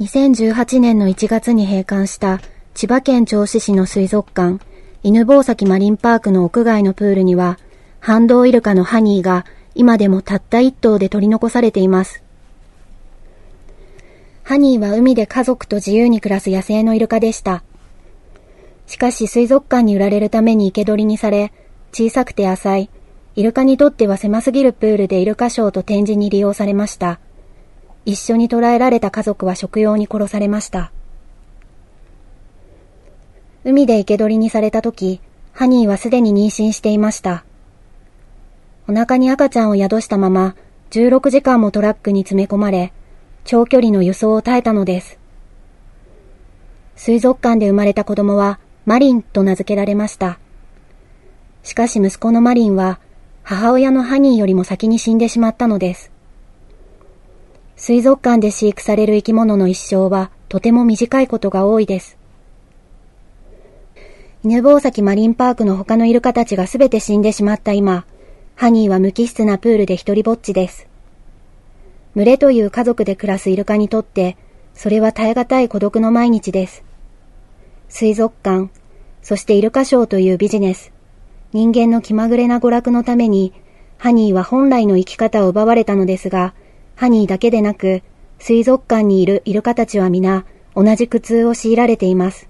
2018年の1月に閉館した千葉県銚子市の水族館、犬吠埼マリンパークの屋外のプールには、反動イルカのハニーが今でもたった一頭で取り残されています。ハニーは海で家族と自由に暮らす野生のイルカでした。しかし水族館に売られるために生け捕りにされ、小さくて浅い、イルカにとっては狭すぎるプールでイルカショーと展示に利用されました。一緒に捕らえられた家族は食用に殺されました。海で生け捕りにされた時、ハニーはすでに妊娠していました。お腹に赤ちゃんを宿したまま、16時間もトラックに詰め込まれ、長距離の輸送を耐えたのです。水族館で生まれた子供は、マリンと名付けられました。しかし息子のマリンは、母親のハニーよりも先に死んでしまったのです。水族館で飼育される生き物の一生はとても短いことが多いです。犬吠埼マリンパークの他のイルカたちがすべて死んでしまった今、ハニーは無機質なプールで一人ぼっちです。群れという家族で暮らすイルカにとって、それは耐え難い孤独の毎日です。水族館、そしてイルカショーというビジネス、人間の気まぐれな娯楽のために、ハニーは本来の生き方を奪われたのですが、ハニーだけでなく、水族館にいるイルカたちは皆、同じ苦痛を強いられています。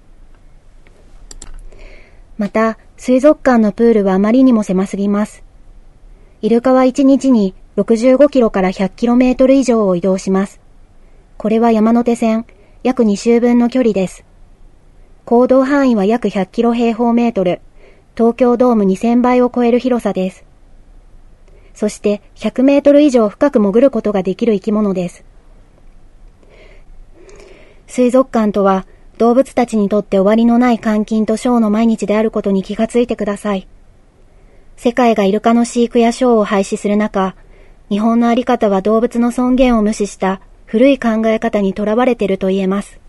また、水族館のプールはあまりにも狭すぎます。イルカは1日に65キロから100キロメートル以上を移動します。これは山手線、約2周分の距離です。行動範囲は約100キロ平方メートル、東京ドーム2000倍を超える広さです。そして100メートル以上深く潜ることができる生き物です。水族館とは動物たちにとって終わりのない監禁とショーの毎日であることに気がついてください。世界がイルカの飼育やショーを廃止する中、日本のあり方は動物の尊厳を無視した古い考え方にとらわれていると言えます。